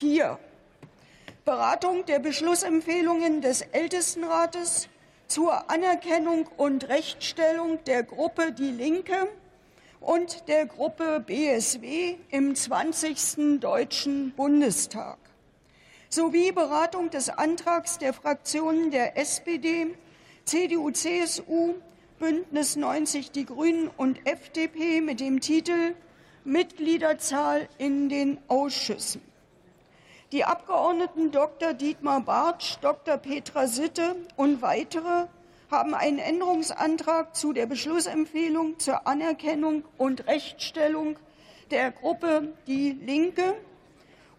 4. Beratung der Beschlussempfehlungen des Ältestenrates zur Anerkennung und Rechtsstellung der Gruppe Die Linke und der Gruppe BSW im 20. Deutschen Bundestag sowie Beratung des Antrags der Fraktionen der SPD, CDU, CSU, Bündnis 90 Die Grünen und FDP mit dem Titel Mitgliederzahl in den Ausschüssen. Die Abgeordneten Dr. Dietmar Bartsch, Dr. Petra Sitte und weitere haben einen Änderungsantrag zu der Beschlussempfehlung zur Anerkennung und Rechtsstellung der Gruppe Die Linke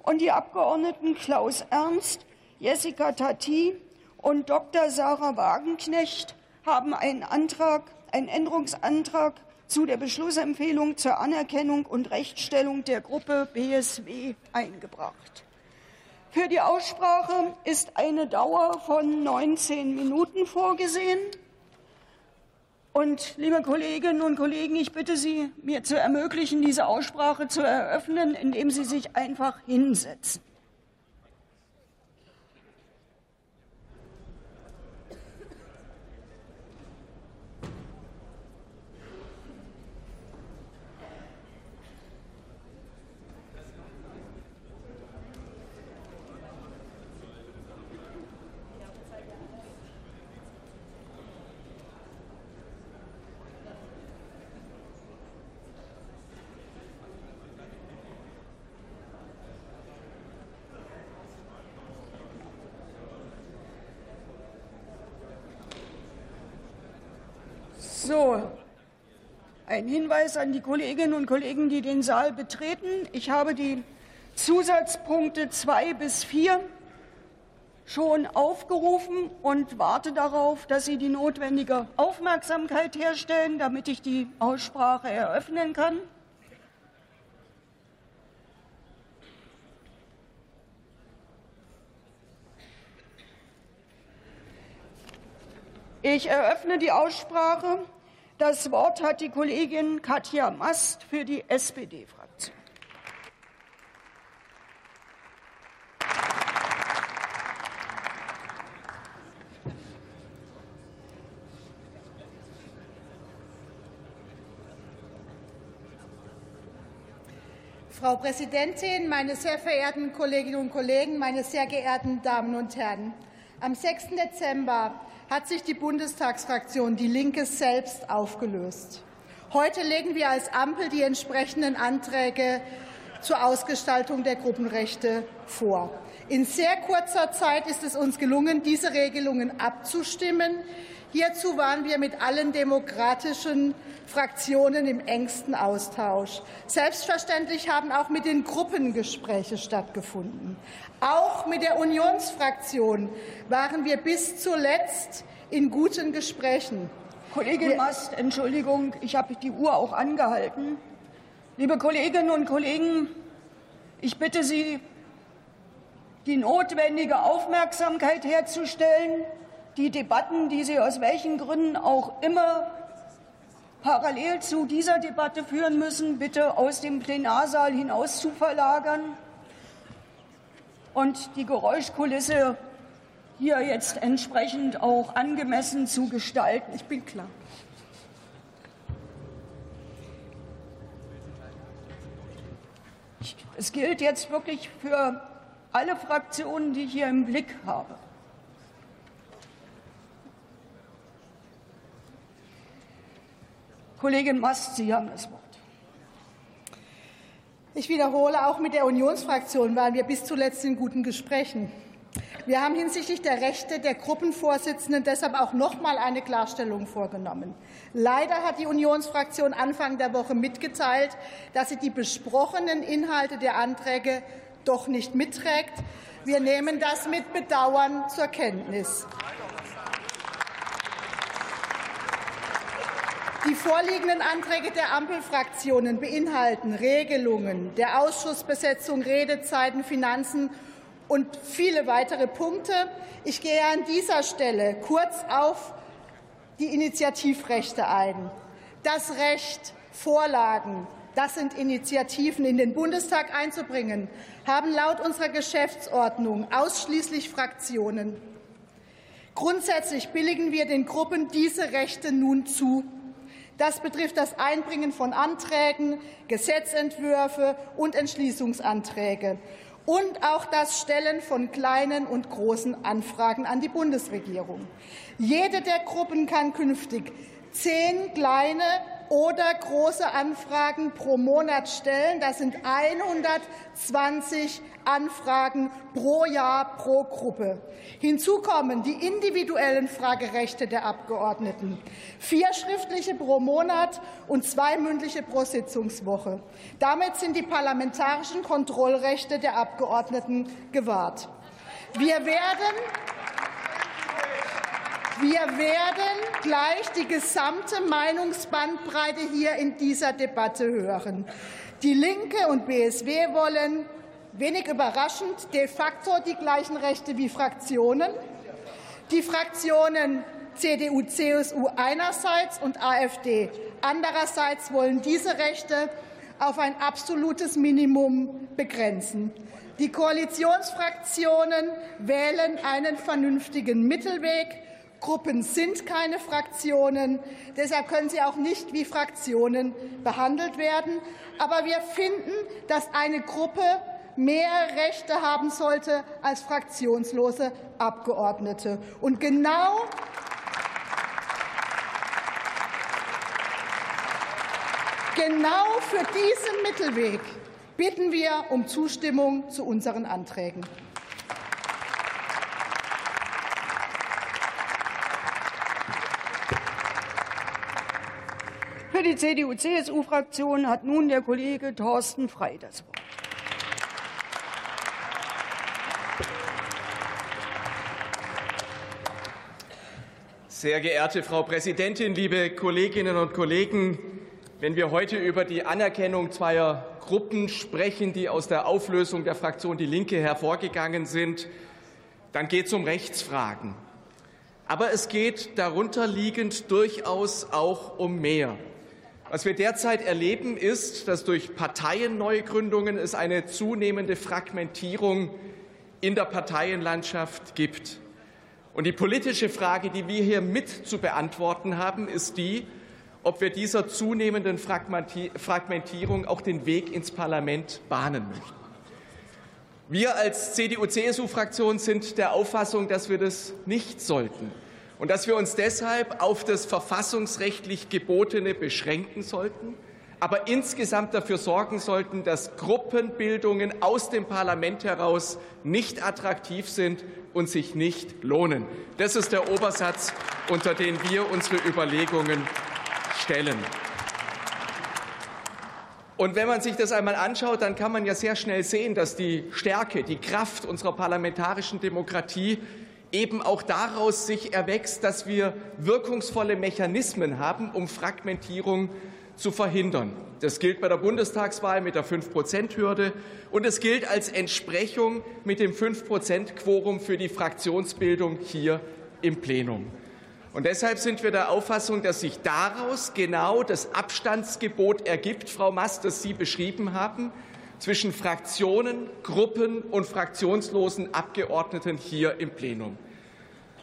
und die Abgeordneten Klaus Ernst, Jessica Tati und Dr. Sarah Wagenknecht haben einen Antrag, einen Änderungsantrag zu der Beschlussempfehlung zur Anerkennung und Rechtsstellung der Gruppe BSW eingebracht. Für die Aussprache ist eine Dauer von 19 Minuten vorgesehen. Und liebe Kolleginnen und Kollegen, ich bitte Sie, mir zu ermöglichen, diese Aussprache zu eröffnen, indem Sie sich einfach hinsetzen. So, ein Hinweis an die Kolleginnen und Kollegen, die den Saal betreten. Ich habe die Zusatzpunkte 2 bis 4 schon aufgerufen und warte darauf, dass Sie die notwendige Aufmerksamkeit herstellen, damit ich die Aussprache eröffnen kann. Ich eröffne die Aussprache. Das Wort hat die Kollegin Katja Mast für die SPD-Fraktion. Frau Präsidentin, meine sehr verehrten Kolleginnen und Kollegen, meine sehr geehrten Damen und Herren! Am 6. Dezember hat sich die Bundestagsfraktion Die Linke selbst aufgelöst. Heute legen wir als Ampel die entsprechenden Anträge zur Ausgestaltung der Gruppenrechte vor. In sehr kurzer Zeit ist es uns gelungen, diese Regelungen abzustimmen. Hierzu waren wir mit allen demokratischen Fraktionen im engsten Austausch. Selbstverständlich haben auch mit den Gruppen Gespräche stattgefunden. Auch mit der Unionsfraktion waren wir bis zuletzt in guten Gesprächen. Kollegin Mast, Entschuldigung, ich habe die Uhr auch angehalten. Liebe Kolleginnen und Kollegen, ich bitte Sie, die notwendige Aufmerksamkeit herzustellen, die Debatten, die Sie aus welchen Gründen auch immer parallel zu dieser Debatte führen müssen, bitte aus dem Plenarsaal hinaus zu verlagern und die Geräuschkulisse hier jetzt entsprechend auch angemessen zu gestalten. Ich bin klar. Es gilt jetzt wirklich für alle Fraktionen, die ich hier im Blick habe. Kollegin Mast, Sie haben das Wort. Ich wiederhole, auch mit der Unionsfraktion waren wir bis zuletzt in guten Gesprächen. Wir haben hinsichtlich der Rechte der Gruppenvorsitzenden deshalb auch noch mal eine Klarstellung vorgenommen. Leider hat die Unionsfraktion Anfang der Woche mitgeteilt, dass sie die besprochenen Inhalte der Anträge doch nicht mitträgt. Wir nehmen das mit Bedauern zur Kenntnis. Die vorliegenden Anträge der Ampelfraktionen beinhalten Regelungen der Ausschussbesetzung, Redezeiten, Finanzen und viele weitere Punkte. Ich gehe an dieser Stelle kurz auf die Initiativrechte ein. Das Recht, Vorlagen das sind Initiativen in den Bundestag einzubringen, haben laut unserer Geschäftsordnung ausschließlich Fraktionen. Grundsätzlich billigen wir den Gruppen diese Rechte nun zu. Das betrifft das Einbringen von Anträgen, Gesetzentwürfe und Entschließungsanträge und auch das Stellen von kleinen und großen Anfragen an die Bundesregierung. Jede der Gruppen kann künftig zehn kleine oder große Anfragen pro Monat stellen. Das sind 120 Anfragen pro Jahr pro Gruppe. Hinzu kommen die individuellen Fragerechte der Abgeordneten, vier schriftliche pro Monat und zwei mündliche pro Sitzungswoche. Damit sind die parlamentarischen Kontrollrechte der Abgeordneten gewahrt. Wir werden wir werden gleich die gesamte Meinungsbandbreite hier in dieser Debatte hören. Die Linke und BSW wollen, wenig überraschend, de facto die gleichen Rechte wie Fraktionen. Die Fraktionen CDU, CSU einerseits und AfD andererseits wollen diese Rechte auf ein absolutes Minimum begrenzen. Die Koalitionsfraktionen wählen einen vernünftigen Mittelweg. Gruppen sind keine Fraktionen. Deshalb können sie auch nicht wie Fraktionen behandelt werden. Aber wir finden, dass eine Gruppe mehr Rechte haben sollte als fraktionslose Abgeordnete. Und genau Genau für diesen Mittelweg bitten wir um Zustimmung zu unseren Anträgen. Für die CDU-CSU-Fraktion hat nun der Kollege Thorsten Frei das Wort. Sehr geehrte Frau Präsidentin, liebe Kolleginnen und Kollegen! Wenn wir heute über die Anerkennung zweier Gruppen sprechen, die aus der Auflösung der Fraktion Die Linke hervorgegangen sind, dann geht es um Rechtsfragen. Aber es geht darunter liegend durchaus auch um mehr. Was wir derzeit erleben, ist, dass durch Parteienneugründungen es eine zunehmende Fragmentierung in der Parteienlandschaft gibt. Und die politische Frage, die wir hier mit zu beantworten haben, ist die, ob wir dieser zunehmenden Fragmentierung auch den Weg ins Parlament bahnen möchten. Wir als CDU-CSU-Fraktion sind der Auffassung, dass wir das nicht sollten und dass wir uns deshalb auf das verfassungsrechtlich Gebotene beschränken sollten, aber insgesamt dafür sorgen sollten, dass Gruppenbildungen aus dem Parlament heraus nicht attraktiv sind und sich nicht lohnen. Das ist der Obersatz, unter den wir unsere Überlegungen stellen. Und wenn man sich das einmal anschaut, dann kann man ja sehr schnell sehen, dass die Stärke, die Kraft unserer parlamentarischen Demokratie eben auch daraus sich erwächst, dass wir wirkungsvolle Mechanismen haben, um Fragmentierung zu verhindern. Das gilt bei der Bundestagswahl mit der 5-Prozent-Hürde und es gilt als Entsprechung mit dem 5-Prozent-Quorum für die Fraktionsbildung hier im Plenum. Und deshalb sind wir der Auffassung, dass sich daraus genau das Abstandsgebot ergibt, Frau Mast, das Sie beschrieben haben, zwischen Fraktionen, Gruppen und fraktionslosen Abgeordneten hier im Plenum.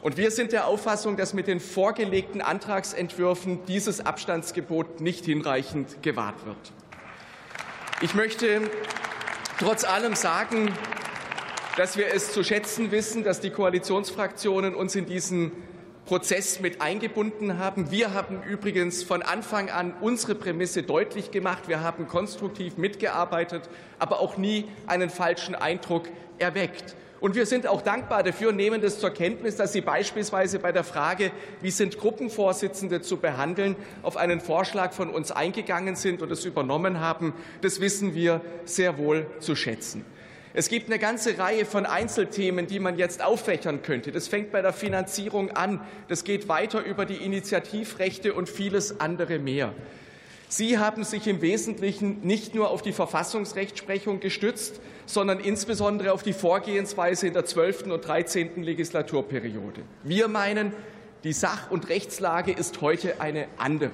Und wir sind der Auffassung, dass mit den vorgelegten Antragsentwürfen dieses Abstandsgebot nicht hinreichend gewahrt wird. Ich möchte trotz allem sagen, dass wir es zu schätzen wissen, dass die Koalitionsfraktionen uns in diesen Prozess mit eingebunden haben. Wir haben übrigens von Anfang an unsere Prämisse deutlich gemacht. Wir haben konstruktiv mitgearbeitet, aber auch nie einen falschen Eindruck erweckt. Und wir sind auch dankbar dafür, nehmen das zur Kenntnis, dass Sie beispielsweise bei der Frage, wie sind Gruppenvorsitzende zu behandeln, auf einen Vorschlag von uns eingegangen sind und es übernommen haben. Das wissen wir sehr wohl zu schätzen. Es gibt eine ganze Reihe von Einzelthemen, die man jetzt auffächern könnte. Das fängt bei der Finanzierung an. Das geht weiter über die Initiativrechte und vieles andere mehr. Sie haben sich im Wesentlichen nicht nur auf die Verfassungsrechtsprechung gestützt, sondern insbesondere auf die Vorgehensweise in der 12. und 13. Legislaturperiode. Wir meinen, die Sach- und Rechtslage ist heute eine andere.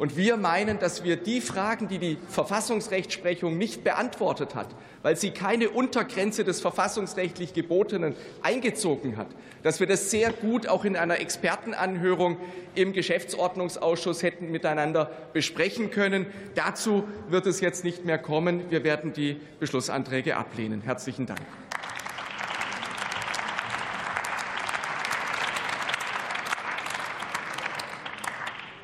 Und wir meinen, dass wir die Fragen, die die Verfassungsrechtsprechung nicht beantwortet hat, weil sie keine Untergrenze des verfassungsrechtlich Gebotenen eingezogen hat, dass wir das sehr gut auch in einer Expertenanhörung im Geschäftsordnungsausschuss hätten miteinander besprechen können. Dazu wird es jetzt nicht mehr kommen. Wir werden die Beschlussanträge ablehnen. Herzlichen Dank.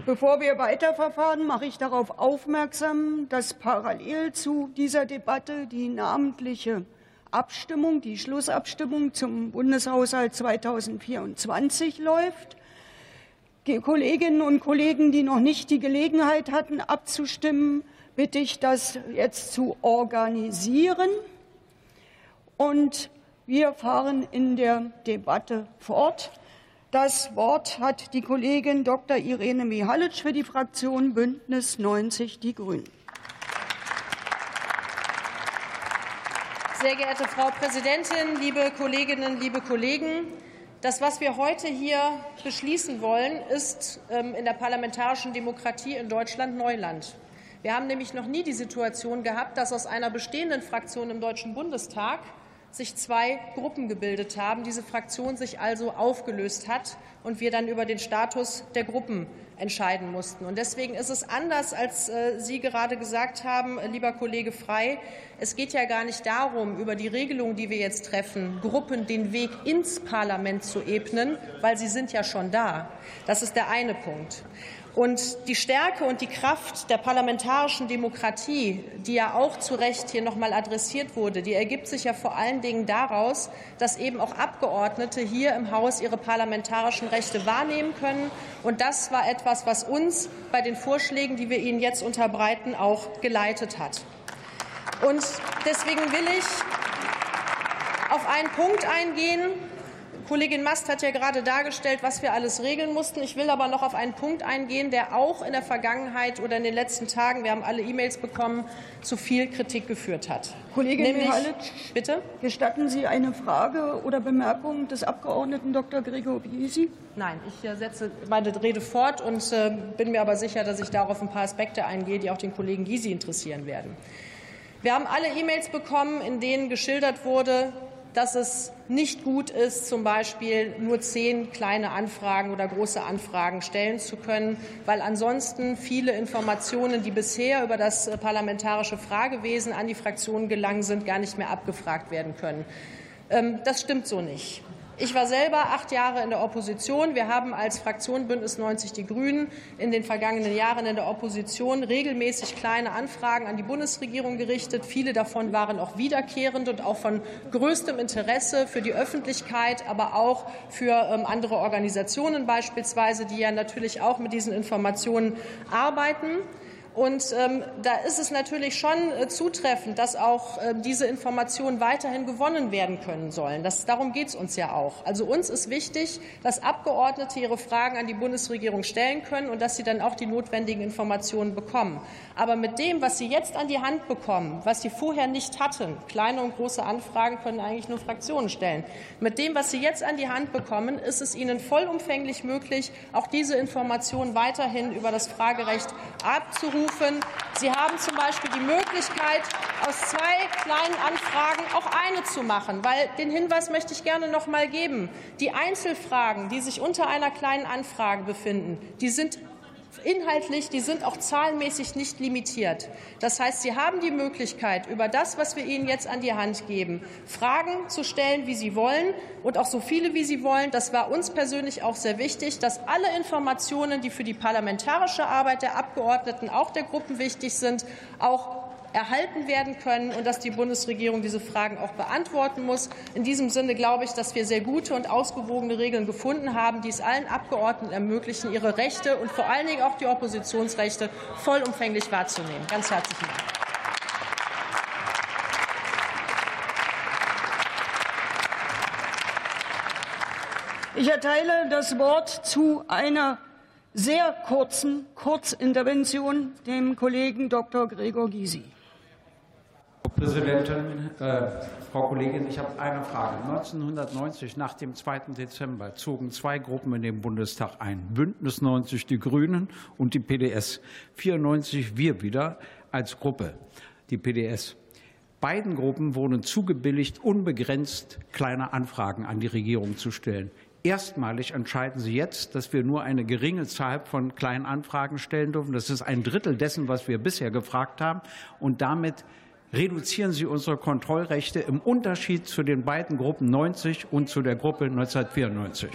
Bevor wir weiterverfahren, mache ich darauf aufmerksam, dass parallel zu dieser Debatte die namentliche Abstimmung, die Schlussabstimmung zum Bundeshaushalt 2024 läuft. Die Kolleginnen und Kollegen, die noch nicht die Gelegenheit hatten, abzustimmen, bitte ich, das jetzt zu organisieren. Und wir fahren in der Debatte fort. Das Wort hat die Kollegin Dr. Irene Mihalic für die Fraktion Bündnis 90 Die Grünen. Sehr geehrte Frau Präsidentin, liebe Kolleginnen, liebe Kollegen! Das, was wir heute hier beschließen wollen, ist ähm, in der parlamentarischen Demokratie in Deutschland Neuland. Wir haben nämlich noch nie die Situation gehabt, dass aus einer bestehenden Fraktion im Deutschen Bundestag sich zwei Gruppen gebildet haben, diese Fraktion sich also aufgelöst hat und wir dann über den Status der Gruppen entscheiden mussten. Und deswegen ist es anders, als äh, Sie gerade gesagt haben, äh, lieber Kollege Frei. Es geht ja gar nicht darum, über die Regelung, die wir jetzt treffen, Gruppen den Weg ins Parlament zu ebnen, weil sie sind ja schon da. Das ist der eine Punkt. Und die Stärke und die Kraft der parlamentarischen Demokratie, die ja auch zu Recht hier noch mal adressiert wurde, die ergibt sich ja vor allen Dingen daraus, dass eben auch Abgeordnete hier im Haus ihre parlamentarischen Rechte wahrnehmen können. Und das war etwas, was uns bei den Vorschlägen, die wir Ihnen jetzt unterbreiten, auch geleitet hat. Und deswegen will ich auf einen Punkt eingehen, Kollegin Mast hat ja gerade dargestellt, was wir alles regeln mussten. Ich will aber noch auf einen Punkt eingehen, der auch in der Vergangenheit oder in den letzten Tagen, wir haben alle E-Mails bekommen, zu viel Kritik geführt hat. Kollegin Nämlich, Mihalic, bitte? Gestatten Sie eine Frage oder Bemerkung des Abgeordneten Dr. Gregor Gysi? Nein, ich äh, setze meine Rede fort und äh, bin mir aber sicher, dass ich darauf ein paar Aspekte eingehe, die auch den Kollegen Gysi interessieren werden. Wir haben alle E-Mails bekommen, in denen geschildert wurde, dass es nicht gut ist, zum Beispiel nur zehn kleine Anfragen oder große Anfragen stellen zu können, weil ansonsten viele Informationen, die bisher über das parlamentarische Fragewesen an die Fraktionen gelangen sind, gar nicht mehr abgefragt werden können. Ähm, das stimmt so nicht. Ich war selber acht Jahre in der Opposition. Wir haben als Fraktion Bündnis 90 Die Grünen in den vergangenen Jahren in der Opposition regelmäßig kleine Anfragen an die Bundesregierung gerichtet. Viele davon waren auch wiederkehrend und auch von größtem Interesse für die Öffentlichkeit, aber auch für ähm, andere Organisationen beispielsweise, die ja natürlich auch mit diesen Informationen arbeiten. Und ähm, da ist es natürlich schon äh, zutreffend, dass auch äh, diese Informationen weiterhin gewonnen werden können sollen. Das, darum geht es uns ja auch. Also uns ist wichtig, dass Abgeordnete ihre Fragen an die Bundesregierung stellen können und dass sie dann auch die notwendigen Informationen bekommen. Aber mit dem, was sie jetzt an die Hand bekommen, was sie vorher nicht hatten, kleine und große Anfragen können eigentlich nur Fraktionen stellen. Mit dem, was sie jetzt an die Hand bekommen, ist es ihnen vollumfänglich möglich, auch diese Informationen weiterhin über das Fragerecht abzurufen rufen. Sie haben zum Beispiel die Möglichkeit, aus zwei kleinen Anfragen auch eine zu machen. Weil den Hinweis möchte ich gerne noch mal geben. Die Einzelfragen, die sich unter einer kleinen Anfrage befinden, die sind inhaltlich, die sind auch zahlenmäßig nicht limitiert. Das heißt, Sie haben die Möglichkeit, über das, was wir Ihnen jetzt an die Hand geben, Fragen zu stellen, wie Sie wollen und auch so viele, wie Sie wollen. Das war uns persönlich auch sehr wichtig, dass alle Informationen, die für die parlamentarische Arbeit der Abgeordneten, auch der Gruppen wichtig sind, auch erhalten werden können und dass die Bundesregierung diese Fragen auch beantworten muss. In diesem Sinne glaube ich, dass wir sehr gute und ausgewogene Regeln gefunden haben, die es allen Abgeordneten ermöglichen, ihre Rechte und vor allen Dingen auch die Oppositionsrechte vollumfänglich wahrzunehmen. Ganz herzlichen Dank. Ich erteile das Wort zu einer sehr kurzen Kurzintervention dem Kollegen Dr. Gregor Gysi. Präsidentin, äh, Frau Kollegin, ich habe eine Frage. 1990, nach dem 2. Dezember, zogen zwei Gruppen in den Bundestag ein. Bündnis 90 die Grünen und die PDS. 94 wir wieder als Gruppe, die PDS. Beiden Gruppen wurden zugebilligt, unbegrenzt kleine Anfragen an die Regierung zu stellen. Erstmalig entscheiden Sie jetzt, dass wir nur eine geringe Zahl von kleinen Anfragen stellen dürfen. Das ist ein Drittel dessen, was wir bisher gefragt haben. Und damit reduzieren Sie unsere Kontrollrechte im Unterschied zu den beiden Gruppen 90 und zu der Gruppe 1994.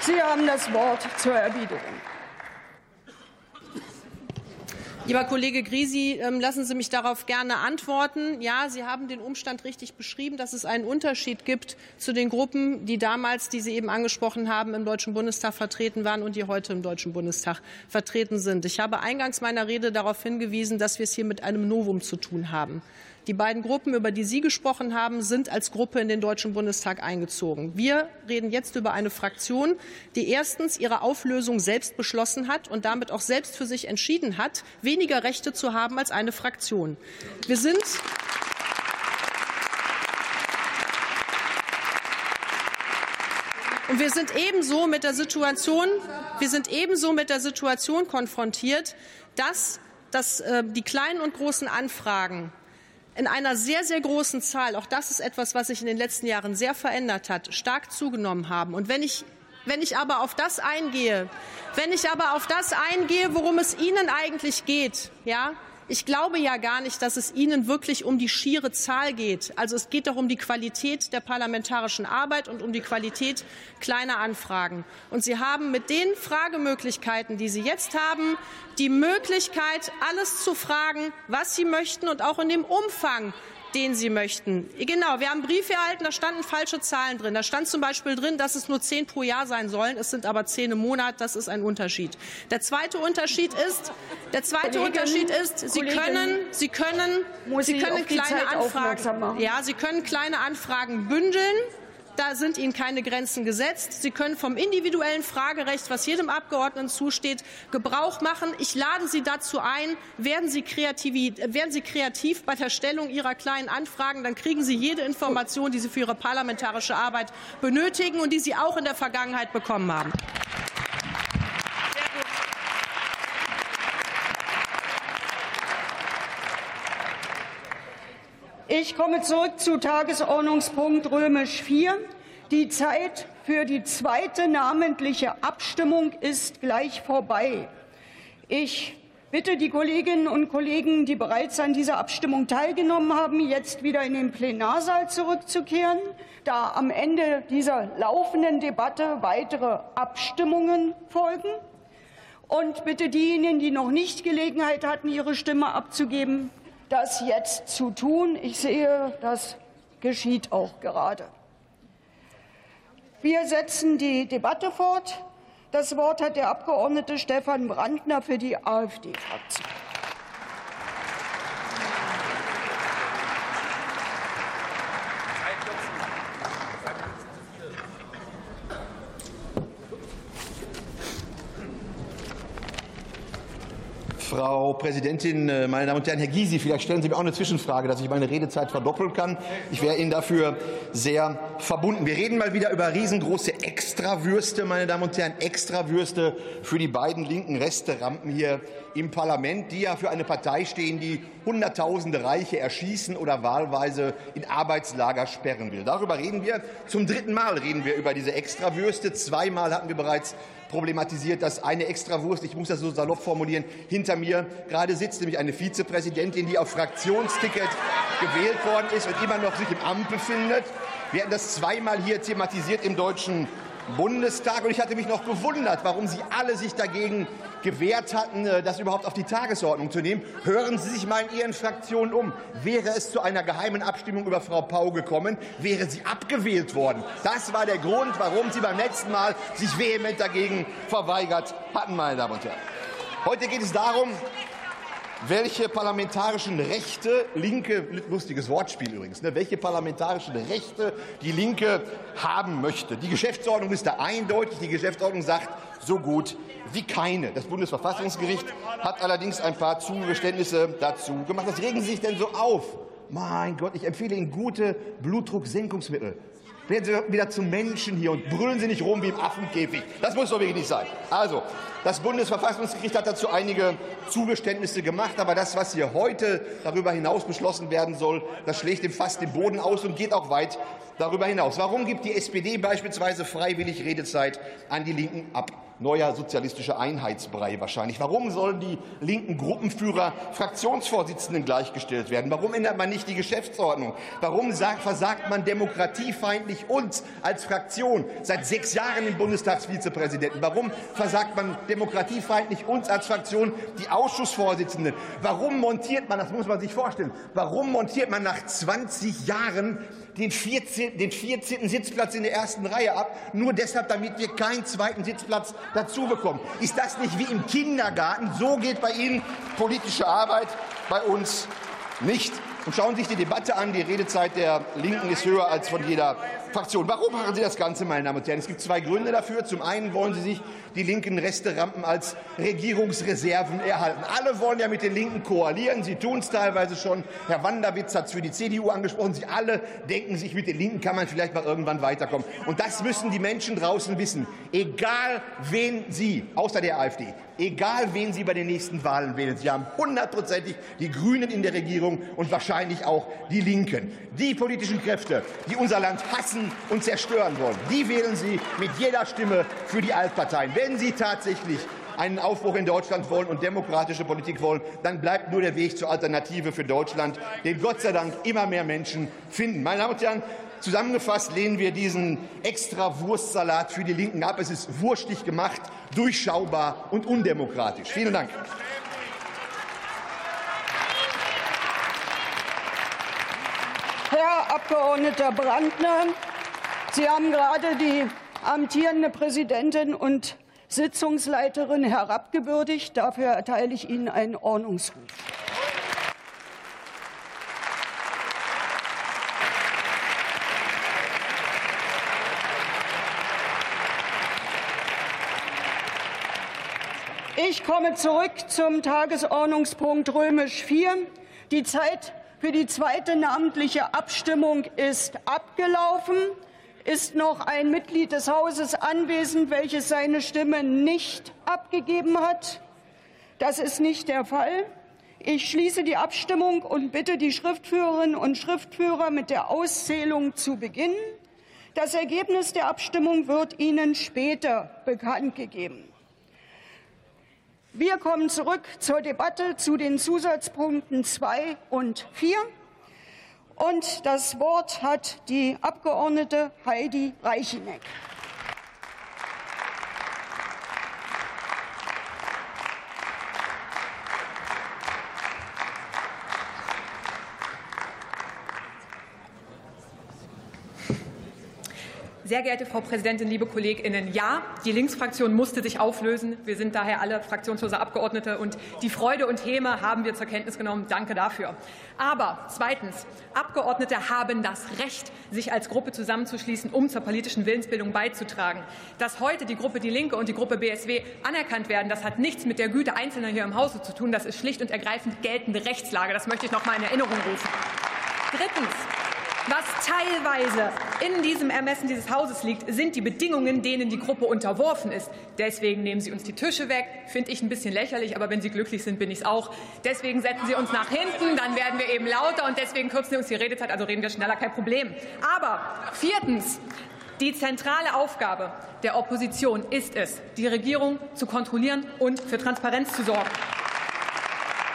Sie haben das Wort zur Erwiderung. Lieber Kollege Grisi, ähm, lassen Sie mich darauf gerne antworten. Ja, Sie haben den Umstand richtig beschrieben, dass es einen Unterschied gibt zu den Gruppen, die damals, die Sie eben angesprochen haben, im Deutschen Bundestag vertreten waren und die heute im Deutschen Bundestag vertreten sind. Ich habe eingangs meiner Rede darauf hingewiesen, dass wir es hier mit einem Novum zu tun haben. Die beiden Gruppen, über die Sie gesprochen haben, sind als Gruppe in den Deutschen Bundestag eingezogen. Wir reden jetzt über eine Fraktion, die erstens ihre Auflösung selbst beschlossen hat und damit auch selbst für sich entschieden hat, weniger Rechte zu haben als eine Fraktion. Wir sind Und wir sind ebenso mit der Situation, wir sind ebenso mit der Situation konfrontiert, dass, dass äh, die kleinen und großen Anfragen in einer sehr, sehr großen Zahl, auch das ist etwas, was sich in den letzten Jahren sehr verändert hat, stark zugenommen haben. Und wenn ich, wenn ich aber auf das eingehe, wenn ich aber auf das eingehe, worum es Ihnen eigentlich geht, ja, ich glaube ja gar nicht, dass es Ihnen wirklich um die schiere Zahl geht. Also es geht doch um die Qualität der parlamentarischen Arbeit und um die Qualität kleiner Anfragen. Und Sie haben mit den Fragemöglichkeiten, die Sie jetzt haben, die Möglichkeit, alles zu fragen, was Sie möchten und auch in dem Umfang, den Sie möchten. Genau, wir haben Briefe erhalten, da standen falsche Zahlen drin. Da stand zum Beispiel drin, dass es nur zehn pro Jahr sein sollen. Es sind aber zehn im Monat. Das ist ein Unterschied. Der zweite Unterschied ist, der zweite Kollegin, Unterschied ist, Sie können, Sie können, Sie können kleine Anfragen, ja, Sie können kleine Anfragen bündeln. Da sind Ihnen keine Grenzen gesetzt. Sie können vom individuellen Fragerecht, was jedem Abgeordneten zusteht, Gebrauch machen. Ich lade Sie dazu ein, werden Sie, kreativ, werden Sie kreativ bei der Stellung Ihrer kleinen Anfragen, dann kriegen Sie jede Information, die Sie für Ihre parlamentarische Arbeit benötigen und die Sie auch in der Vergangenheit bekommen haben. Ich komme zurück zu Tagesordnungspunkt Römisch 4. Die Zeit für die zweite namentliche Abstimmung ist gleich vorbei. Ich bitte die Kolleginnen und Kollegen, die bereits an dieser Abstimmung teilgenommen haben, jetzt wieder in den Plenarsaal zurückzukehren, da am Ende dieser laufenden Debatte weitere Abstimmungen folgen. Und bitte diejenigen, die noch nicht Gelegenheit hatten, ihre Stimme abzugeben, das jetzt zu tun. Ich sehe, das geschieht auch gerade. Wir setzen die Debatte fort. Das Wort hat der Abgeordnete Stefan Brandner für die AfD-Fraktion. Frau Präsidentin, äh, meine Damen und Herren, Herr Gysi, vielleicht stellen Sie mir auch eine Zwischenfrage, dass ich meine Redezeit verdoppeln kann. Ich wäre Ihnen dafür sehr verbunden. Wir reden mal wieder über riesengroße Extrawürste, meine Damen und Herren, Extrawürste für die beiden linken Resterampen hier im Parlament, die ja für eine Partei stehen, die Hunderttausende Reiche erschießen oder wahlweise in Arbeitslager sperren will. Darüber reden wir. Zum dritten Mal reden wir über diese Extrawürste. Zweimal hatten wir bereits problematisiert, dass eine Extrawurst, ich muss das so salopp formulieren, hinter mir gerade sitzt, nämlich eine Vizepräsidentin, die auf Fraktionsticket gewählt worden ist und immer noch sich im Amt befindet. Wir hatten das zweimal hier thematisiert im Deutschen Bundestag. Und ich hatte mich noch gewundert, warum Sie alle sich dagegen gewehrt hatten, äh, das überhaupt auf die Tagesordnung zu nehmen. Hören Sie sich mal in Ihren Fraktionen um. Wäre es zu einer geheimen Abstimmung über Frau Pau gekommen, wäre sie abgewählt worden. Das war der Grund, warum Sie beim letzten Mal sich vehement dagegen verweigert hatten, meine Damen und Herren. Heute geht es darum, welche parlamentarischen Rechte Linke, lustiges Wortspiel übrigens, ne, welche parlamentarischen Rechte die Linke haben möchte. Die Geschäftsordnung ist da eindeutig. Die Geschäftsordnung sagt, so gut wie keine. Das Bundesverfassungsgericht hat allerdings ein paar Zugeständnisse dazu gemacht. Was regen Sie sich denn so auf? Mein Gott, ich empfehle Ihnen gute Blutdrucksenkungsmittel. Werden Sie wieder zum Menschen hier und brüllen Sie nicht rum wie im Affenkäfig. Das muss doch wirklich nicht sein. Also, das Bundesverfassungsgericht hat dazu einige Zugeständnisse gemacht, aber das, was hier heute darüber hinaus beschlossen werden soll, das schlägt dem fast den Boden aus und geht auch weit darüber hinaus. Warum gibt die SPD beispielsweise freiwillig Redezeit an die Linken ab? Neuer sozialistischer Einheitsbrei wahrscheinlich. Warum sollen die linken Gruppenführer Fraktionsvorsitzenden gleichgestellt werden? Warum ändert man nicht die Geschäftsordnung? Warum sagt, versagt man demokratiefeindlich uns als Fraktion seit sechs Jahren im Bundestagsvizepräsidenten? Warum versagt man demokratiefeindlich uns als Fraktion die Ausschussvorsitzenden? Warum montiert man, das muss man sich vorstellen, warum montiert man nach 20 Jahren den 14, den 14. Sitzplatz in der ersten Reihe ab, nur deshalb, damit wir keinen zweiten Sitzplatz dazu bekommen. Ist das nicht wie im Kindergarten? So geht bei Ihnen politische Arbeit, bei uns nicht. Und schauen Sie sich die Debatte an. Die Redezeit der Linken ist höher als von jeder Fraktion. Warum machen Sie das Ganze, meine Damen und Herren? Es gibt zwei Gründe dafür. Zum einen wollen Sie sich die linken Resterampen als Regierungsreserven erhalten. Alle wollen ja mit den Linken koalieren. Sie tun es teilweise schon. Herr Wanderwitz hat es für die CDU angesprochen. Sie alle denken sich, mit den Linken kann man vielleicht mal irgendwann weiterkommen. Und das müssen die Menschen draußen wissen. Egal wen Sie, außer der AfD, egal wen Sie bei den nächsten Wahlen wählen, Sie haben hundertprozentig die Grünen in der Regierung und wahrscheinlich auch die Linken. Die politischen Kräfte, die unser Land hassen und zerstören wollen, die wählen Sie mit jeder Stimme für die Altparteien. Wenn Sie tatsächlich einen Aufbruch in Deutschland wollen und demokratische Politik wollen, dann bleibt nur der Weg zur Alternative für Deutschland, den Gott sei Dank immer mehr Menschen finden. Meine Damen und Herren, zusammengefasst lehnen wir diesen extra Wurstsalat für die Linken ab. Es ist wurstig gemacht, durchschaubar und undemokratisch. Vielen Dank. Herr Abgeordneter Brandner, Sie haben gerade die amtierende Präsidentin und Sitzungsleiterin herabgewürdigt. Dafür erteile ich Ihnen einen Ordnungsruf. Ich komme zurück zum Tagesordnungspunkt Römisch 4. Die Zeit für die zweite namentliche Abstimmung ist abgelaufen. Ist noch ein Mitglied des Hauses anwesend, welches seine Stimme nicht abgegeben hat? Das ist nicht der Fall. Ich schließe die Abstimmung und bitte die Schriftführerinnen und Schriftführer mit der Auszählung zu beginnen. Das Ergebnis der Abstimmung wird Ihnen später bekannt gegeben. Wir kommen zurück zur Debatte zu den Zusatzpunkten 2 und 4. Und das Wort hat die Abgeordnete Heidi Reicheneck. Sehr geehrte Frau Präsidentin, liebe Kolleginnen, ja, die Linksfraktion musste sich auflösen. Wir sind daher alle fraktionslose Abgeordnete und die Freude und Häme haben wir zur Kenntnis genommen. Danke dafür. Aber zweitens, Abgeordnete haben das Recht, sich als Gruppe zusammenzuschließen, um zur politischen Willensbildung beizutragen. Dass heute die Gruppe Die Linke und die Gruppe BSW anerkannt werden, das hat nichts mit der Güte Einzelner hier im Hause zu tun. Das ist schlicht und ergreifend geltende Rechtslage. Das möchte ich noch mal in Erinnerung rufen. Drittens, was teilweise in diesem Ermessen dieses Hauses liegt, sind die Bedingungen, denen die Gruppe unterworfen ist. Deswegen nehmen Sie uns die Tische weg. Finde ich ein bisschen lächerlich, aber wenn Sie glücklich sind, bin ich es auch. Deswegen setzen Sie uns nach hinten, dann werden wir eben lauter und deswegen kürzen Sie uns die Redezeit, also reden wir schneller, kein Problem. Aber viertens, die zentrale Aufgabe der Opposition ist es, die Regierung zu kontrollieren und für Transparenz zu sorgen.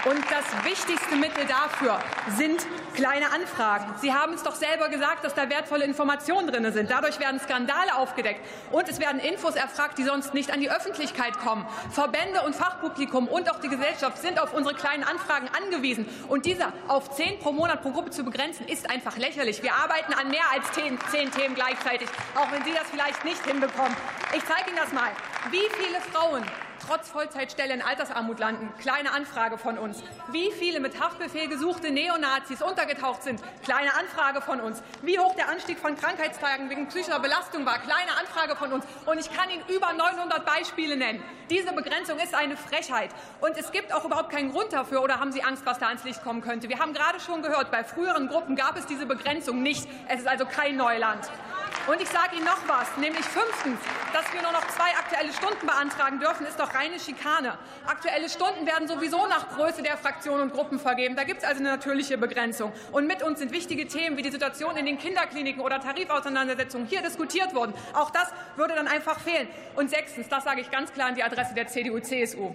Und das wichtigste Mittel dafür sind kleine Anfragen. Sie haben es doch selber gesagt, dass da wertvolle Informationen drin sind. Dadurch werden Skandale aufgedeckt und es werden Infos erfragt, die sonst nicht an die Öffentlichkeit kommen. Verbände und Fachpublikum und auch die Gesellschaft sind auf unsere kleinen Anfragen angewiesen. Und diese auf zehn pro Monat pro Gruppe zu begrenzen, ist einfach lächerlich. Wir arbeiten an mehr als zehn, zehn Themen gleichzeitig, auch wenn Sie das vielleicht nicht hinbekommen. Ich zeige Ihnen das mal. Wie viele Frauen trotz Vollzeitstelle in Altersarmut landen. Kleine Anfrage von uns. Wie viele mit Haftbefehl gesuchte Neonazis untergetaucht sind. Kleine Anfrage von uns. Wie hoch der Anstieg von Krankheitstagen wegen psychischer Belastung war. Kleine Anfrage von uns. Und ich kann Ihnen über 900 Beispiele nennen. Diese Begrenzung ist eine Frechheit. Und es gibt auch überhaupt keinen Grund dafür. Oder haben Sie Angst, was da ans Licht kommen könnte? Wir haben gerade schon gehört, bei früheren Gruppen gab es diese Begrenzung nicht. Es ist also kein Neuland. Und ich sage Ihnen noch was, nämlich fünftens, dass wir nur noch zwei aktuelle Stunden beantragen dürfen, ist doch reine Schikane. Aktuelle Stunden werden sowieso nach Größe der Fraktionen und Gruppen vergeben. Da gibt es also eine natürliche Begrenzung. Und mit uns sind wichtige Themen wie die Situation in den Kinderkliniken oder Tarifauseinandersetzungen hier diskutiert worden. Auch das würde dann einfach fehlen. Und sechstens, das sage ich ganz klar an die Adresse der CDU-CSU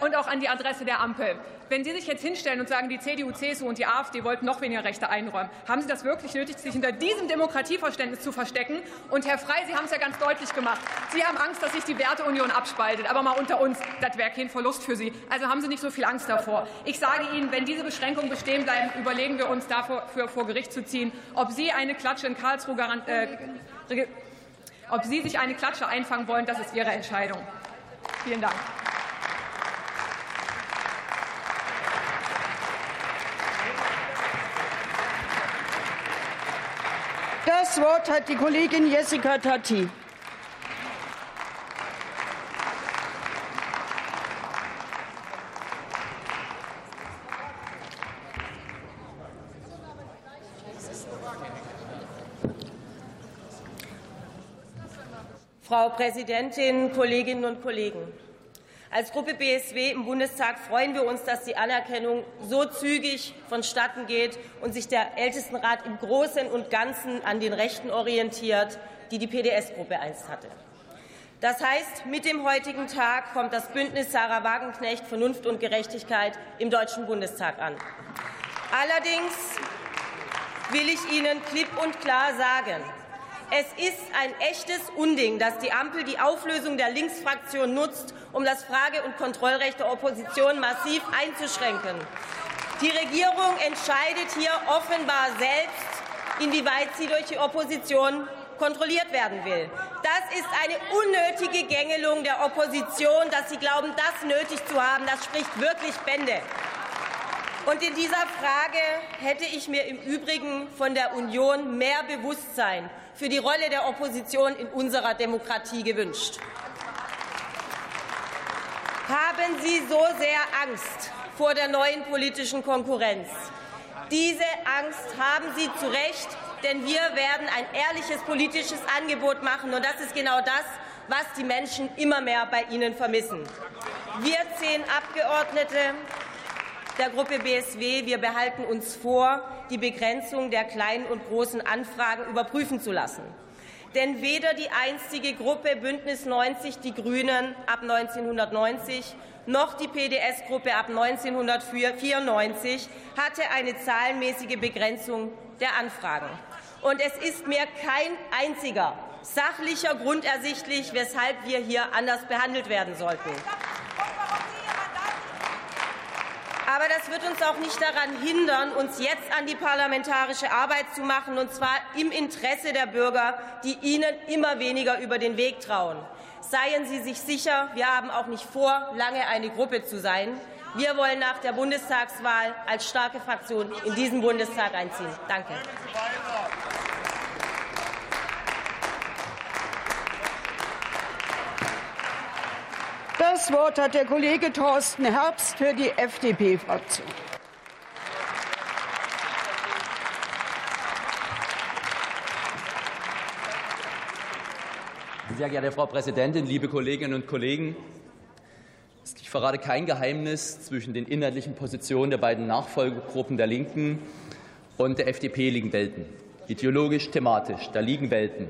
und auch an die Adresse der Ampel. Wenn Sie sich jetzt hinstellen und sagen, die CDU, CSU und die AfD wollten noch weniger Rechte einräumen, haben Sie das wirklich nötig, sich hinter diesem Demokratieverständnis zu verstecken? Und Herr Frey, Sie haben es ja ganz deutlich gemacht. Sie haben Angst, dass sich die Werteunion abspaltet. Aber mal unter uns, das wäre kein Verlust für Sie. Also haben Sie nicht so viel Angst davor. Ich sage Ihnen, wenn diese Beschränkungen bestehen bleiben, überlegen wir uns dafür vor Gericht zu ziehen, ob Sie eine Klatsche in Karlsruhe äh, ob Sie sich eine Klatsche einfangen wollen, das ist Ihre Entscheidung. Vielen Dank. Das Wort hat die Kollegin Jessica Tati. Frau Präsidentin, Kolleginnen und Kollegen! Als Gruppe BSW im Bundestag freuen wir uns, dass die Anerkennung so zügig vonstatten geht und sich der Ältestenrat im Großen und Ganzen an den Rechten orientiert, die die PDS-Gruppe einst hatte. Das heißt, mit dem heutigen Tag kommt das Bündnis Sarah Wagenknecht Vernunft und Gerechtigkeit im Deutschen Bundestag an. Allerdings will ich Ihnen klipp und klar sagen, es ist ein echtes Unding, dass die Ampel die Auflösung der Linksfraktion nutzt, um das Frage- und Kontrollrecht der Opposition massiv einzuschränken. Die Regierung entscheidet hier offenbar selbst, inwieweit sie durch die Opposition kontrolliert werden will. Das ist eine unnötige Gängelung der Opposition, dass sie glauben, das nötig zu haben. Das spricht wirklich Bände. Und in dieser Frage hätte ich mir im Übrigen von der Union mehr Bewusstsein für die Rolle der Opposition in unserer Demokratie gewünscht. Haben Sie so sehr Angst vor der neuen politischen Konkurrenz? Diese Angst haben Sie zu Recht, denn wir werden ein ehrliches politisches Angebot machen. Und das ist genau das, was die Menschen immer mehr bei Ihnen vermissen. Wir zehn Abgeordnete der Gruppe BSW. Wir behalten uns vor, die Begrenzung der kleinen und großen Anfragen überprüfen zu lassen. Denn weder die einstige Gruppe Bündnis 90 Die Grünen ab 1990 noch die PDS-Gruppe ab 1994 hatte eine zahlenmäßige Begrenzung der Anfragen. Und es ist mir kein einziger sachlicher Grund ersichtlich, weshalb wir hier anders behandelt werden sollten. Aber das wird uns auch nicht daran hindern, uns jetzt an die parlamentarische Arbeit zu machen, und zwar im Interesse der Bürger, die Ihnen immer weniger über den Weg trauen. Seien Sie sich sicher, wir haben auch nicht vor, lange eine Gruppe zu sein. Wir wollen nach der Bundestagswahl als starke Fraktion in diesen Bundestag einziehen. Danke. Das Wort hat der Kollege Thorsten Herbst für die FDP-Fraktion. Sehr geehrte Frau Präsidentin, liebe Kolleginnen und Kollegen! Ich verrate kein Geheimnis. Zwischen den inhaltlichen Positionen der beiden Nachfolgegruppen der Linken und der FDP liegen Welten. Ideologisch, thematisch, da liegen Welten.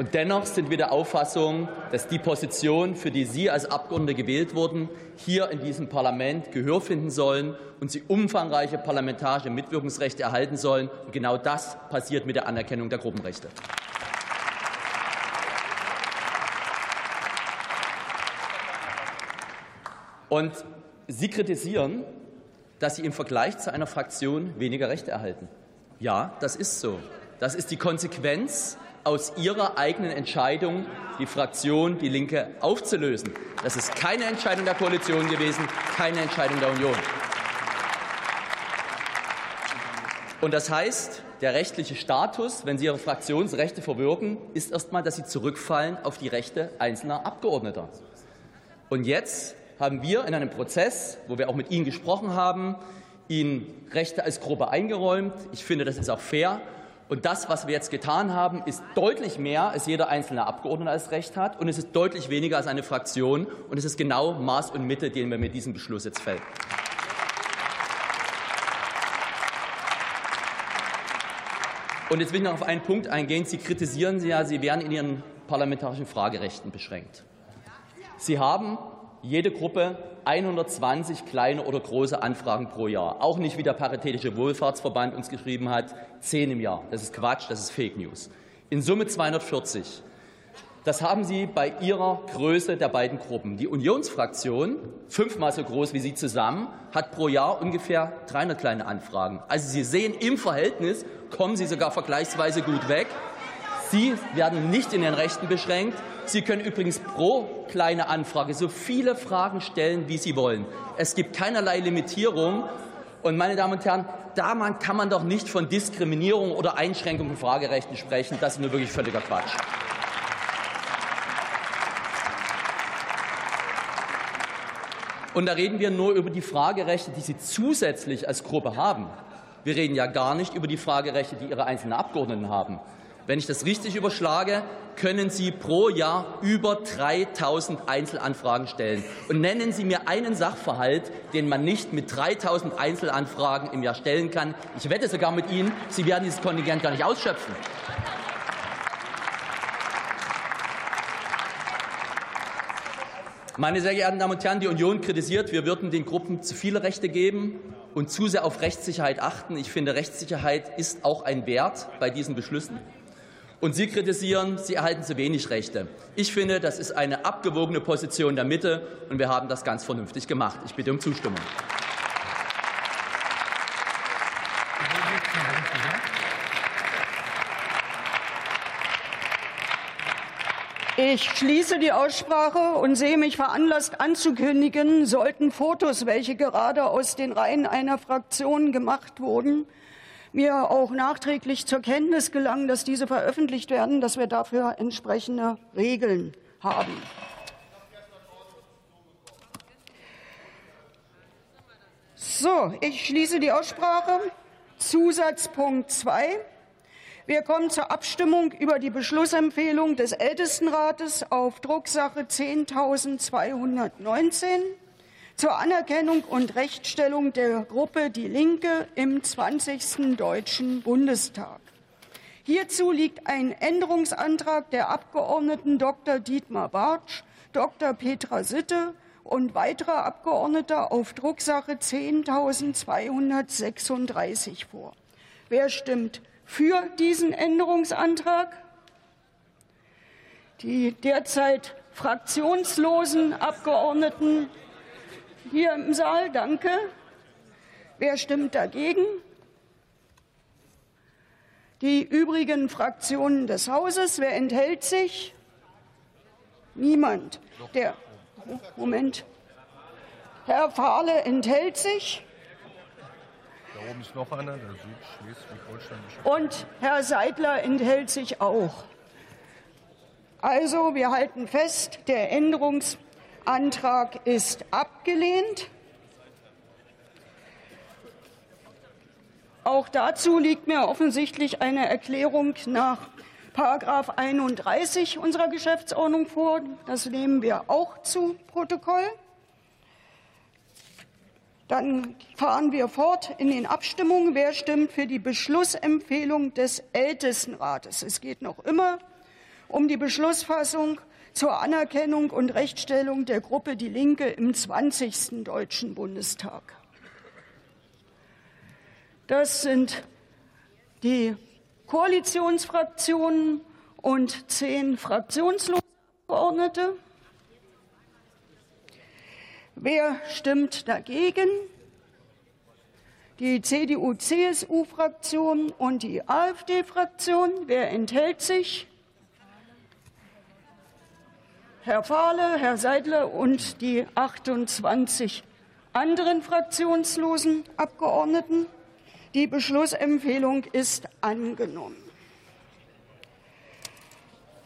Und dennoch sind wir der Auffassung, dass die Position, für die Sie als Abgeordnete gewählt wurden, hier in diesem Parlament Gehör finden sollen und Sie umfangreiche parlamentarische Mitwirkungsrechte erhalten sollen. Und genau das passiert mit der Anerkennung der Gruppenrechte. Und Sie kritisieren, dass Sie im Vergleich zu einer Fraktion weniger Rechte erhalten. Ja, das ist so. Das ist die Konsequenz aus ihrer eigenen Entscheidung, die Fraktion Die Linke aufzulösen. Das ist keine Entscheidung der Koalition gewesen, keine Entscheidung der Union. Und das heißt, der rechtliche Status, wenn Sie Ihre Fraktionsrechte verwirken, ist erst einmal, dass Sie zurückfallen auf die Rechte einzelner Abgeordneter. Und jetzt haben wir in einem Prozess, wo wir auch mit Ihnen gesprochen haben, Ihnen Rechte als Gruppe eingeräumt. Ich finde, das ist auch fair. Und das, was wir jetzt getan haben, ist deutlich mehr, als jeder einzelne Abgeordnete als Recht hat. Und es ist deutlich weniger als eine Fraktion. Und es ist genau Maß und Mitte, den wir mit diesem Beschluss jetzt fällen. Und jetzt will ich noch auf einen Punkt eingehen. Sie kritisieren Sie ja, Sie wären in Ihren parlamentarischen Fragerechten beschränkt. Sie haben jede Gruppe 120 kleine oder große Anfragen pro Jahr. Auch nicht, wie der Paritätische Wohlfahrtsverband uns geschrieben hat, zehn im Jahr. Das ist Quatsch, das ist Fake News. In Summe 240. Das haben Sie bei Ihrer Größe der beiden Gruppen. Die Unionsfraktion, fünfmal so groß wie Sie zusammen, hat pro Jahr ungefähr 300 kleine Anfragen. Also Sie sehen, im Verhältnis kommen Sie sogar vergleichsweise gut weg. Sie werden nicht in den Rechten beschränkt. Sie können übrigens pro kleine Anfrage so viele Fragen stellen, wie Sie wollen. Es gibt keinerlei Limitierung. Und meine Damen und Herren, da kann man doch nicht von Diskriminierung oder Einschränkung von Fragerechten sprechen. Das ist nur wirklich völliger Quatsch. Und da reden wir nur über die Fragerechte, die Sie zusätzlich als Gruppe haben. Wir reden ja gar nicht über die Fragerechte, die Ihre einzelnen Abgeordneten haben. Wenn ich das richtig überschlage, können Sie pro Jahr über 3000 Einzelanfragen stellen. Und nennen Sie mir einen Sachverhalt, den man nicht mit 3000 Einzelanfragen im Jahr stellen kann. Ich wette sogar mit Ihnen, Sie werden dieses Kontingent gar nicht ausschöpfen. Meine sehr geehrten Damen und Herren, die Union kritisiert, wir würden den Gruppen zu viele Rechte geben und zu sehr auf Rechtssicherheit achten. Ich finde, Rechtssicherheit ist auch ein Wert bei diesen Beschlüssen. Und Sie kritisieren, Sie erhalten zu wenig Rechte. Ich finde, das ist eine abgewogene Position der Mitte, und wir haben das ganz vernünftig gemacht. Ich bitte um Zustimmung. Ich schließe die Aussprache und sehe mich veranlasst anzukündigen, sollten Fotos, welche gerade aus den Reihen einer Fraktion gemacht wurden, mir auch nachträglich zur Kenntnis gelangen, dass diese veröffentlicht werden, dass wir dafür entsprechende Regeln haben. So, ich schließe die Aussprache. Zusatzpunkt 2. Wir kommen zur Abstimmung über die Beschlussempfehlung des Ältestenrates auf Drucksache 10.219 zur Anerkennung und Rechtstellung der Gruppe Die Linke im 20. Deutschen Bundestag. Hierzu liegt ein Änderungsantrag der Abgeordneten Dr. Dietmar Bartsch, Dr. Petra Sitte und weiterer Abgeordneter auf Drucksache 10.236 vor. Wer stimmt für diesen Änderungsantrag. Die derzeit fraktionslosen Abgeordneten hier im Saal, danke. Wer stimmt dagegen? Die übrigen Fraktionen des Hauses, wer enthält sich? Niemand. Der Moment. Herr Fahle enthält sich. Da oben ist noch einer, der Süd-Schleswig-Holstein. Und Herr Seidler enthält sich auch. Also, wir halten fest, der Änderungsantrag ist abgelehnt. Auch dazu liegt mir offensichtlich eine Erklärung nach Paragraph 31 unserer Geschäftsordnung vor. Das nehmen wir auch zu Protokoll. Dann fahren wir fort in den Abstimmungen. Wer stimmt für die Beschlussempfehlung des Ältestenrates? Es geht noch immer um die Beschlussfassung zur Anerkennung und Rechtstellung der Gruppe Die Linke im 20. Deutschen Bundestag. Das sind die Koalitionsfraktionen und zehn fraktionslose Abgeordnete. Wer stimmt dagegen? Die CDU-CSU-Fraktion und die AfD-Fraktion. Wer enthält sich? Herr Fahle, Herr Seidler und die 28 anderen fraktionslosen Abgeordneten. Die Beschlussempfehlung ist angenommen.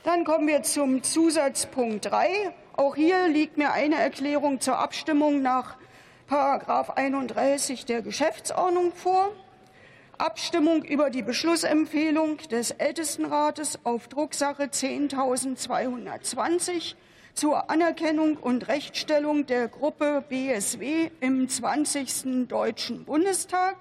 Dann kommen wir zum Zusatzpunkt 3. Auch hier liegt mir eine Erklärung zur Abstimmung nach Paragraph 31 der Geschäftsordnung vor. Abstimmung über die Beschlussempfehlung des Ältestenrates auf Drucksache 10.220 zur Anerkennung und Rechtsstellung der Gruppe BSW im 20. Deutschen Bundestag.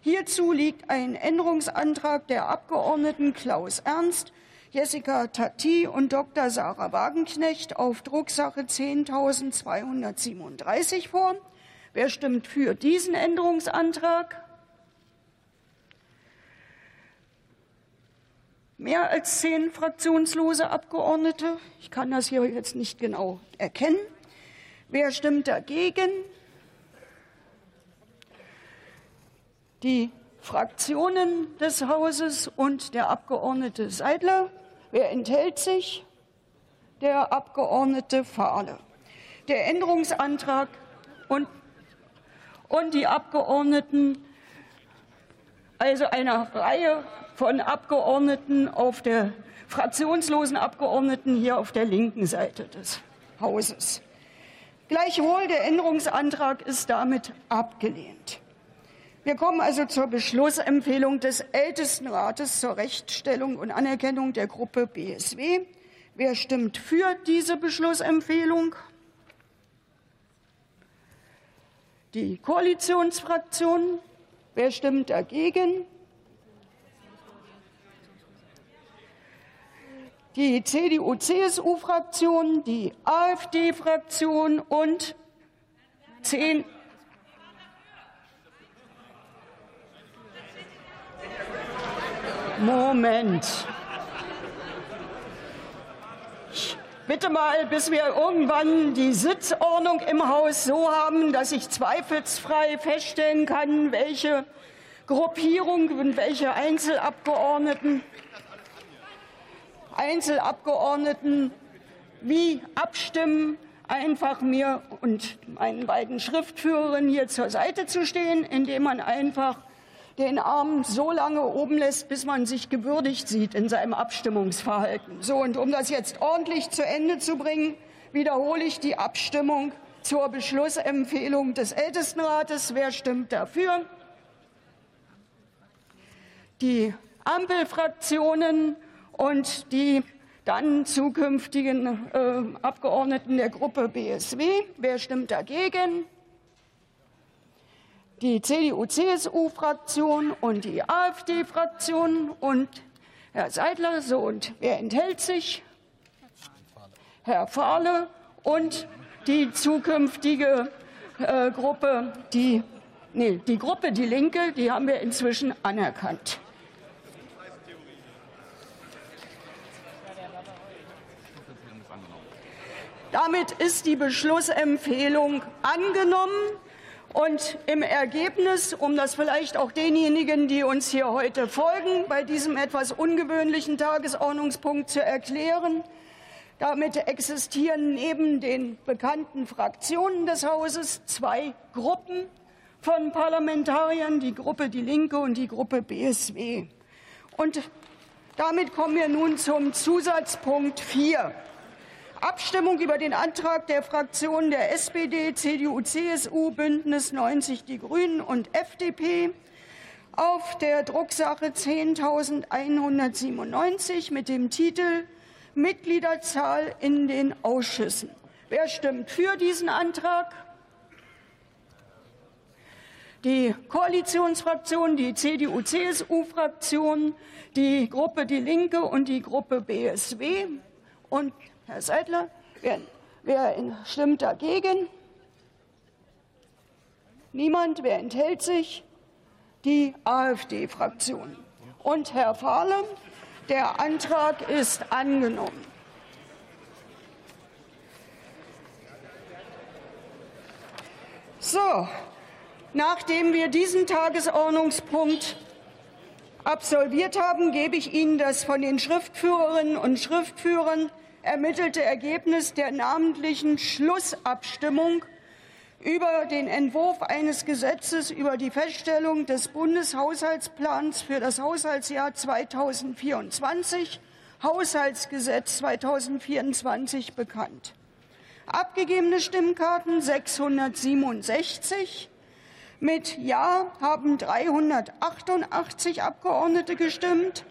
Hierzu liegt ein Änderungsantrag der Abgeordneten Klaus Ernst, Jessica Tati und Dr. Sarah Wagenknecht auf Drucksache 10.237 vor. Wer stimmt für diesen Änderungsantrag? Mehr als zehn fraktionslose Abgeordnete. Ich kann das hier jetzt nicht genau erkennen. Wer stimmt dagegen? Die Fraktionen des Hauses und der Abgeordnete Seidler. Wer enthält sich? Der Abgeordnete Fahle. Der Änderungsantrag und, und die Abgeordneten, also eine Reihe von Abgeordneten auf der fraktionslosen Abgeordneten hier auf der linken Seite des Hauses. Gleichwohl, der Änderungsantrag ist damit abgelehnt. Wir kommen also zur Beschlussempfehlung des Ältestenrates zur Rechtsstellung und Anerkennung der Gruppe BSW. Wer stimmt für diese Beschlussempfehlung? Die Koalitionsfraktionen. Wer stimmt dagegen? Die CDU-CSU-Fraktion, die AfD-Fraktion und zehn Moment. Bitte mal, bis wir irgendwann die Sitzordnung im Haus so haben, dass ich zweifelsfrei feststellen kann, welche Gruppierung und welche Einzelabgeordneten Einzelabgeordneten wie abstimmen, einfach mir und meinen beiden Schriftführerinnen hier zur Seite zu stehen, indem man einfach den Arm so lange oben lässt, bis man sich gewürdigt sieht in seinem Abstimmungsverhalten. So, und um das jetzt ordentlich zu Ende zu bringen, wiederhole ich die Abstimmung zur Beschlussempfehlung des Ältestenrates. Wer stimmt dafür? Die Ampelfraktionen und die dann zukünftigen äh, Abgeordneten der Gruppe BSW. Wer stimmt dagegen? Die CDU-CSU-Fraktion und die AfD-Fraktion und Herr Seidler. So, und wer enthält sich? Herr Fahle und die zukünftige äh, Gruppe, die, nee, die Gruppe Die Linke, die haben wir inzwischen anerkannt. Damit ist die Beschlussempfehlung angenommen. Und im Ergebnis, um das vielleicht auch denjenigen, die uns hier heute folgen, bei diesem etwas ungewöhnlichen Tagesordnungspunkt zu erklären, damit existieren neben den bekannten Fraktionen des Hauses zwei Gruppen von Parlamentariern, die Gruppe Die Linke und die Gruppe BSW. Und damit kommen wir nun zum Zusatzpunkt 4. Abstimmung über den Antrag der Fraktionen der SPD, CDU, CSU, Bündnis 90 Die Grünen und FDP auf der Drucksache 10.197 mit dem Titel Mitgliederzahl in den Ausschüssen. Wer stimmt für diesen Antrag? Die Koalitionsfraktion, die CDU-CSU-Fraktion, die Gruppe Die Linke und die Gruppe BSW. Und Herr Seidler, wer, wer stimmt dagegen? Niemand. Wer enthält sich? Die AfD-Fraktion. Und Herr Fahle, der Antrag ist angenommen. So, nachdem wir diesen Tagesordnungspunkt absolviert haben, gebe ich Ihnen das von den Schriftführerinnen und Schriftführern ermittelte Ergebnis der namentlichen Schlussabstimmung über den Entwurf eines Gesetzes über die Feststellung des Bundeshaushaltsplans für das Haushaltsjahr 2024, Haushaltsgesetz 2024, bekannt. Abgegebene Stimmkarten 667. Mit Ja haben 388 Abgeordnete gestimmt.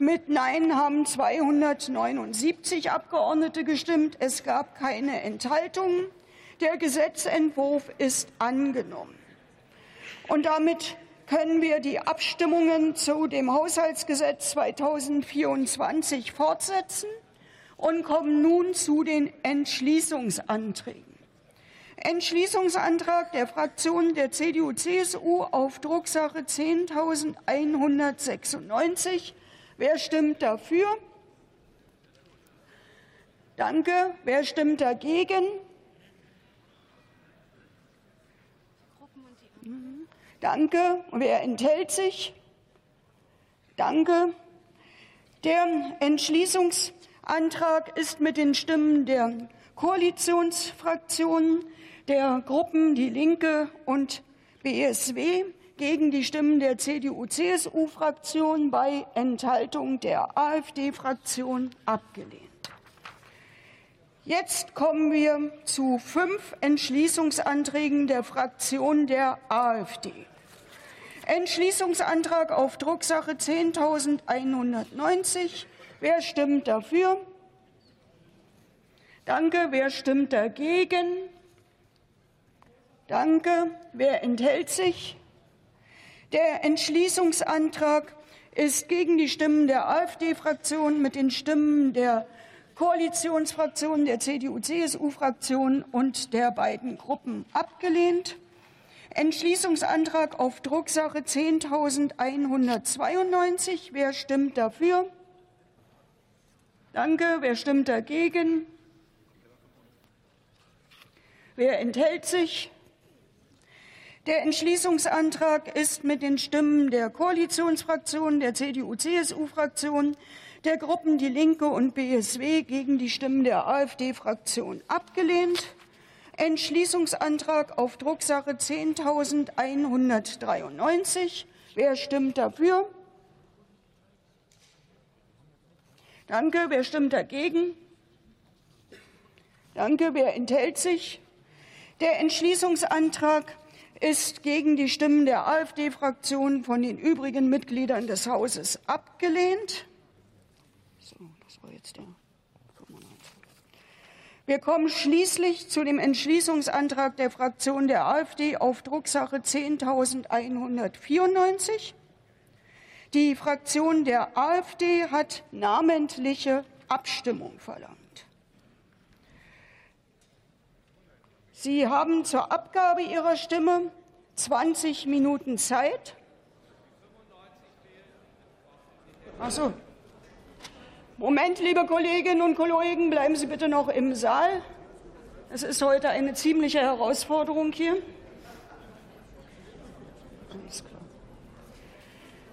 Mit Nein haben 279 Abgeordnete gestimmt. Es gab keine Enthaltungen. Der Gesetzentwurf ist angenommen. Und damit können wir die Abstimmungen zu dem Haushaltsgesetz 2024 fortsetzen und kommen nun zu den Entschließungsanträgen. Entschließungsantrag der Fraktionen der CDU-CSU auf Drucksache 10.196. Wer stimmt dafür? Danke. Wer stimmt dagegen? Danke. Wer enthält sich? Danke. Der Entschließungsantrag ist mit den Stimmen der Koalitionsfraktionen, der Gruppen Die Linke und BSW gegen die Stimmen der CDU-CSU-Fraktion bei Enthaltung der AfD-Fraktion abgelehnt. Jetzt kommen wir zu fünf Entschließungsanträgen der Fraktion der AfD. Entschließungsantrag auf Drucksache 10.190. Wer stimmt dafür? Danke. Wer stimmt dagegen? Danke. Wer enthält sich? Der Entschließungsantrag ist gegen die Stimmen der AfD-Fraktion mit den Stimmen der Koalitionsfraktionen der CDU-CSU-Fraktion und der beiden Gruppen abgelehnt. Entschließungsantrag auf Drucksache 10.192. Wer stimmt dafür? Danke. Wer stimmt dagegen? Wer enthält sich? Der Entschließungsantrag ist mit den Stimmen der Koalitionsfraktionen, der CDU-CSU-Fraktion, der Gruppen Die Linke und BSW gegen die Stimmen der AfD-Fraktion abgelehnt. Entschließungsantrag auf Drucksache 10.193. Wer stimmt dafür? Danke. Wer stimmt dagegen? Danke. Wer enthält sich? Der Entschließungsantrag ist gegen die Stimmen der AfD-Fraktion von den übrigen Mitgliedern des Hauses abgelehnt. jetzt der. Wir kommen schließlich zu dem Entschließungsantrag der Fraktion der AfD auf Drucksache 10.194. Die Fraktion der AfD hat namentliche Abstimmung verlangt. Sie haben zur Abgabe Ihrer Stimme 20 Minuten Zeit. Ach so. Moment, liebe Kolleginnen und Kollegen, bleiben Sie bitte noch im Saal. Es ist heute eine ziemliche Herausforderung hier.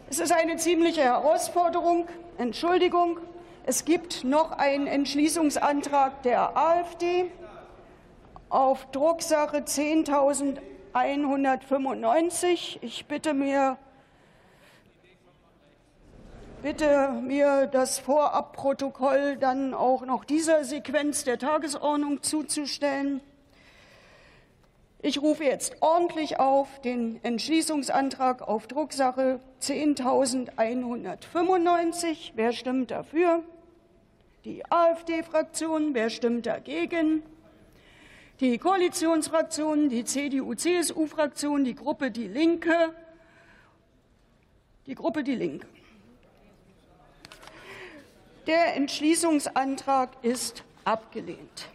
Es ist eine ziemliche Herausforderung. Entschuldigung. Es gibt noch einen Entschließungsantrag der AfD auf Drucksache 10.195. Ich bitte mir bitte mir das Vorabprotokoll dann auch noch dieser Sequenz der Tagesordnung zuzustellen. Ich rufe jetzt ordentlich auf den Entschließungsantrag auf Drucksache 10.195. Wer stimmt dafür? Die AfD-Fraktion. Wer stimmt dagegen? Die Koalitionsfraktionen, die CDU-CSU-Fraktion, die Gruppe Die Linke, die Gruppe Die Linke. Der Entschließungsantrag ist abgelehnt.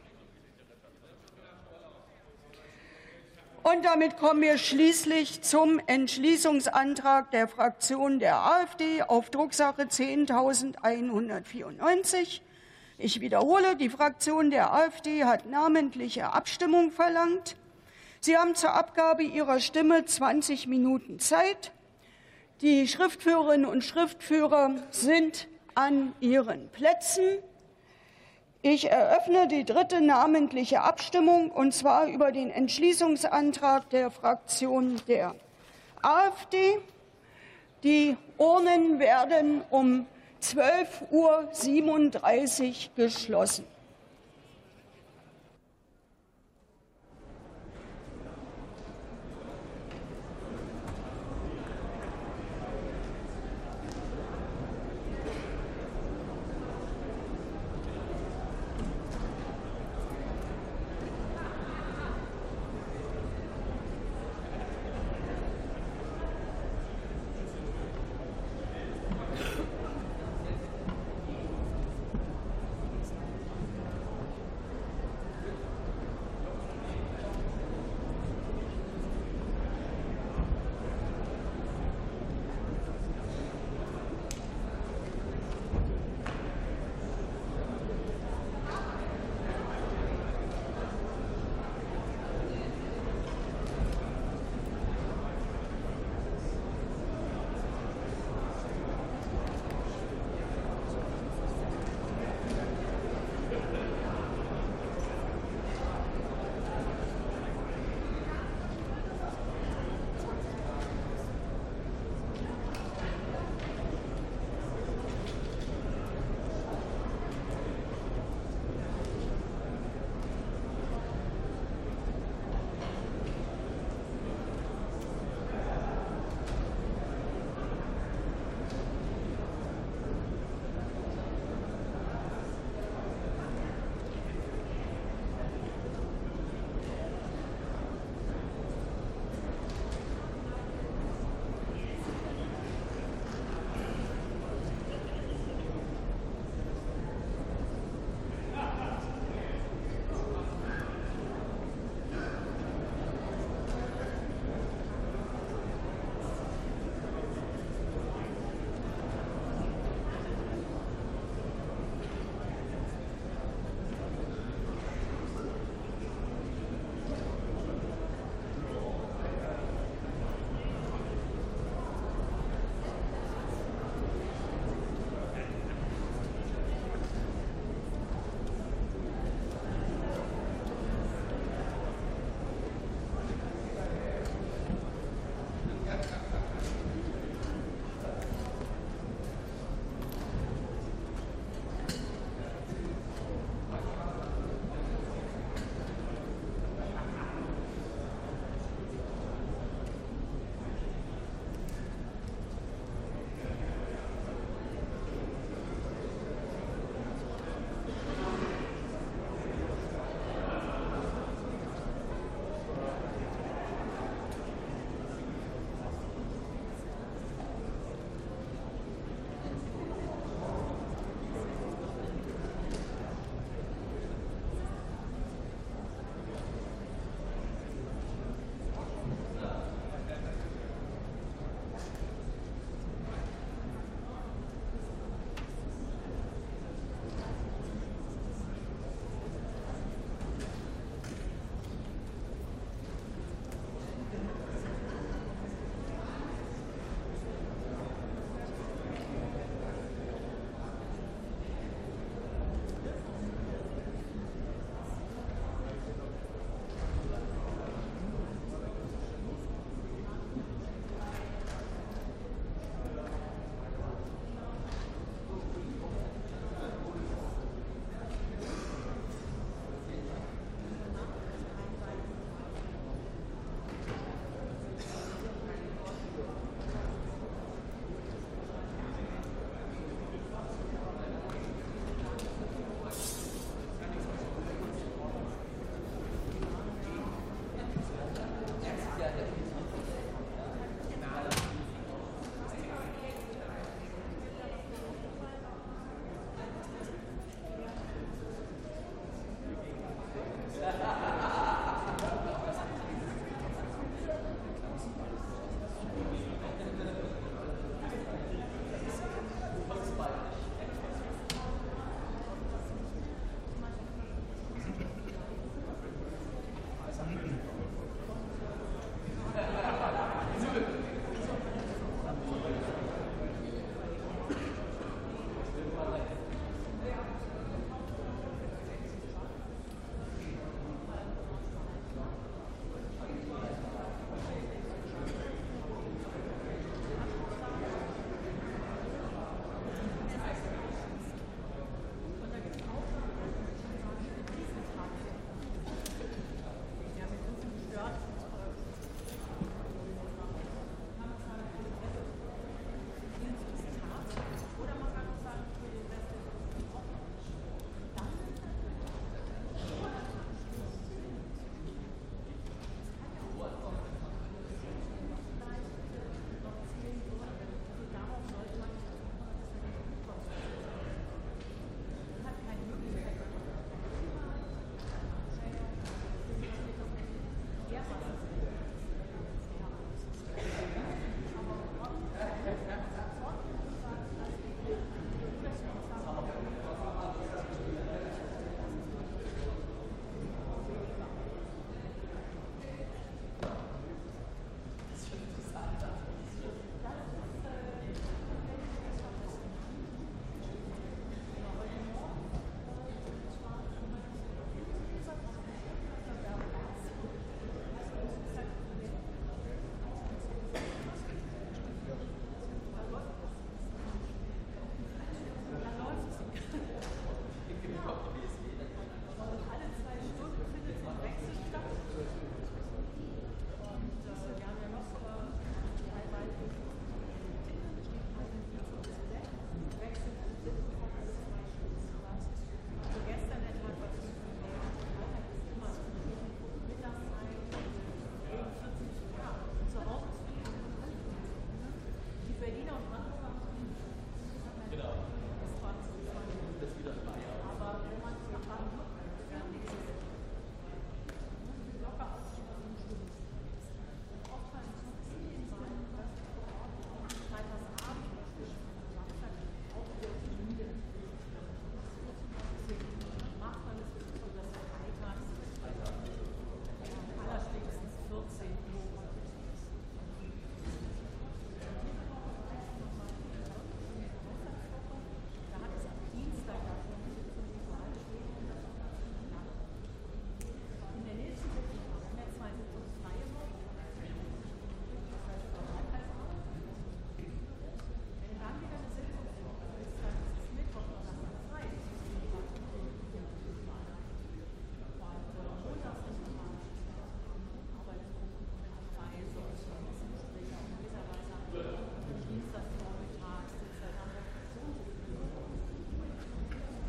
Und damit kommen wir schließlich zum Entschließungsantrag der Fraktion der AfD auf Drucksache 10.194. Ich wiederhole, die Fraktion der AfD hat namentliche Abstimmung verlangt. Sie haben zur Abgabe Ihrer Stimme 20 Minuten Zeit. Die Schriftführerinnen und Schriftführer sind an ihren Plätzen. Ich eröffne die dritte namentliche Abstimmung, und zwar über den Entschließungsantrag der Fraktion der AfD. Die Urnen werden um 12.37 Uhr geschlossen.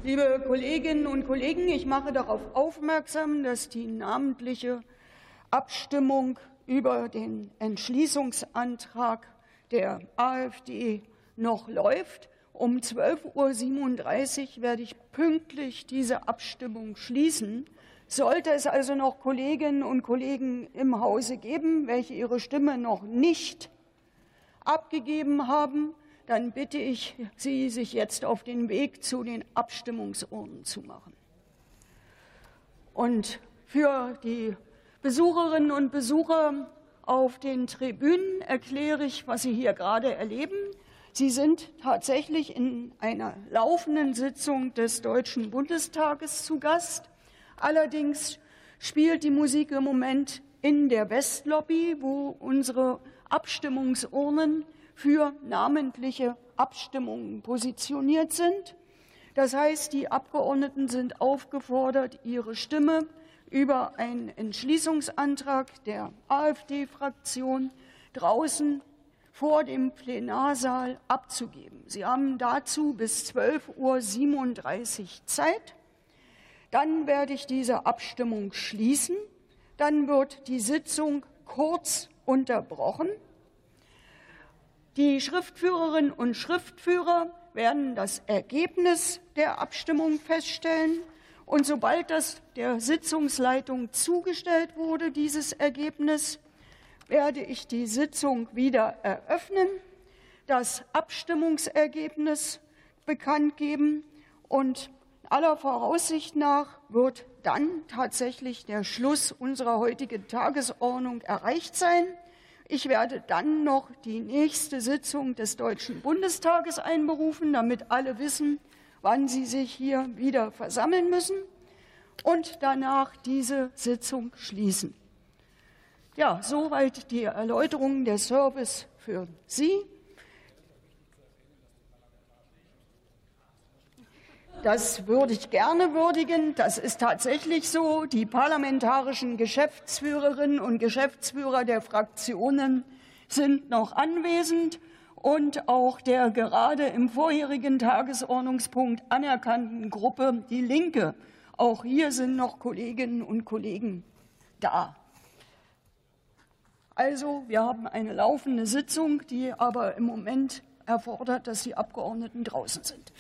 Liebe Kolleginnen und Kollegen, ich mache darauf aufmerksam, dass die namentliche Abstimmung über den Entschließungsantrag der AfD noch läuft. Um 12.37 Uhr werde ich pünktlich diese Abstimmung schließen. Sollte es also noch Kolleginnen und Kollegen im Hause geben, welche ihre Stimme noch nicht abgegeben haben, dann bitte ich Sie, sich jetzt auf den Weg zu den Abstimmungsurnen zu machen. Und für die Besucherinnen und Besucher auf den Tribünen erkläre ich, was Sie hier gerade erleben. Sie sind tatsächlich in einer laufenden Sitzung des Deutschen Bundestages zu Gast. Allerdings spielt die Musik im Moment in der Westlobby, wo unsere Abstimmungsurnen für namentliche Abstimmungen positioniert sind. Das heißt, die Abgeordneten sind aufgefordert, ihre Stimme über einen Entschließungsantrag der AfD-Fraktion draußen vor dem Plenarsaal abzugeben. Sie haben dazu bis 12.37 Uhr Zeit. Dann werde ich diese Abstimmung schließen. Dann wird die Sitzung kurz unterbrochen. Die Schriftführerinnen und Schriftführer werden das Ergebnis der Abstimmung feststellen. Und sobald das der Sitzungsleitung zugestellt wurde, dieses Ergebnis, werde ich die Sitzung wieder eröffnen, das Abstimmungsergebnis bekannt geben und aller Voraussicht nach wird dann tatsächlich der Schluss unserer heutigen Tagesordnung erreicht sein. Ich werde dann noch die nächste Sitzung des Deutschen Bundestages einberufen, damit alle wissen, wann sie sich hier wieder versammeln müssen und danach diese Sitzung schließen. Ja, soweit die Erläuterung der Service für Sie. Das würde ich gerne würdigen. Das ist tatsächlich so. Die parlamentarischen Geschäftsführerinnen und Geschäftsführer der Fraktionen sind noch anwesend und auch der gerade im vorherigen Tagesordnungspunkt anerkannten Gruppe Die Linke. Auch hier sind noch Kolleginnen und Kollegen da. Also, wir haben eine laufende Sitzung, die aber im Moment erfordert, dass die Abgeordneten draußen sind.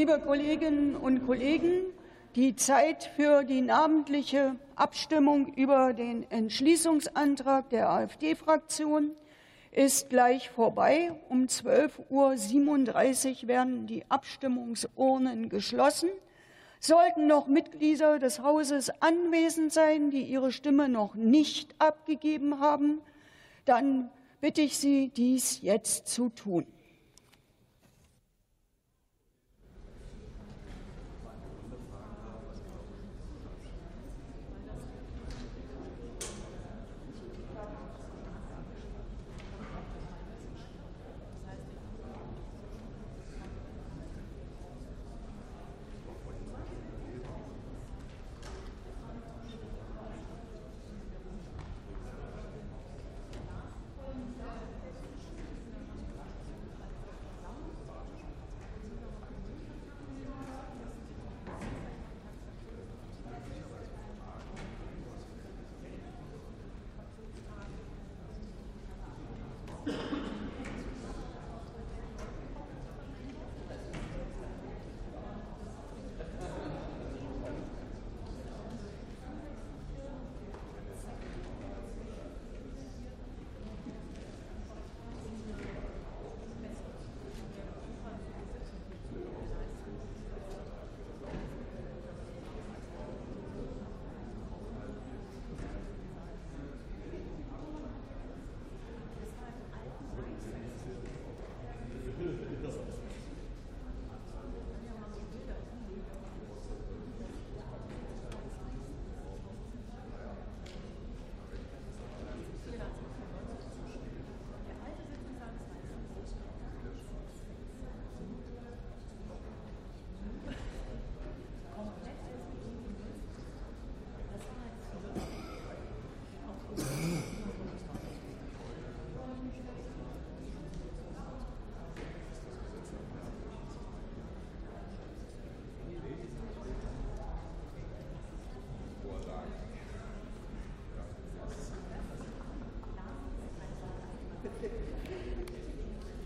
Liebe Kolleginnen und Kollegen, die Zeit für die namentliche Abstimmung über den Entschließungsantrag der AfD-Fraktion ist gleich vorbei. Um 12.37 Uhr werden die Abstimmungsurnen geschlossen. Sollten noch Mitglieder des Hauses anwesend sein, die ihre Stimme noch nicht abgegeben haben, dann bitte ich Sie, dies jetzt zu tun.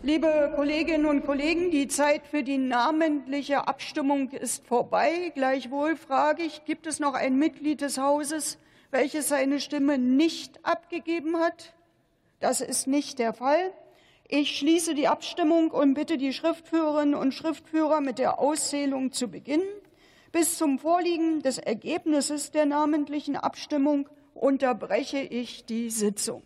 Liebe Kolleginnen und Kollegen, die Zeit für die namentliche Abstimmung ist vorbei. Gleichwohl frage ich, gibt es noch ein Mitglied des Hauses, welches seine Stimme nicht abgegeben hat? Das ist nicht der Fall. Ich schließe die Abstimmung und bitte die Schriftführerinnen und Schriftführer mit der Auszählung zu beginnen. Bis zum Vorliegen des Ergebnisses der namentlichen Abstimmung unterbreche ich die Sitzung.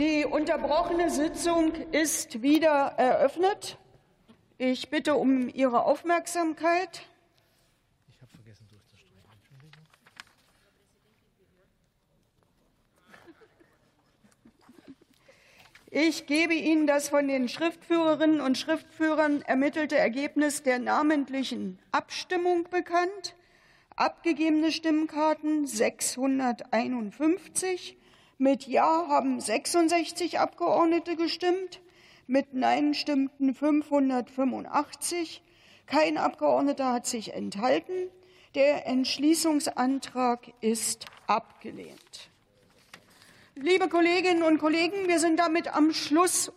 Die unterbrochene Sitzung ist wieder eröffnet. Ich bitte um Ihre Aufmerksamkeit. Ich gebe Ihnen das von den Schriftführerinnen und Schriftführern ermittelte Ergebnis der namentlichen Abstimmung bekannt. Abgegebene Stimmkarten 651. Mit Ja haben 66 Abgeordnete gestimmt. Mit Nein stimmten 585. Kein Abgeordneter hat sich enthalten. Der Entschließungsantrag ist abgelehnt. Liebe Kolleginnen und Kollegen, wir sind damit am Schluss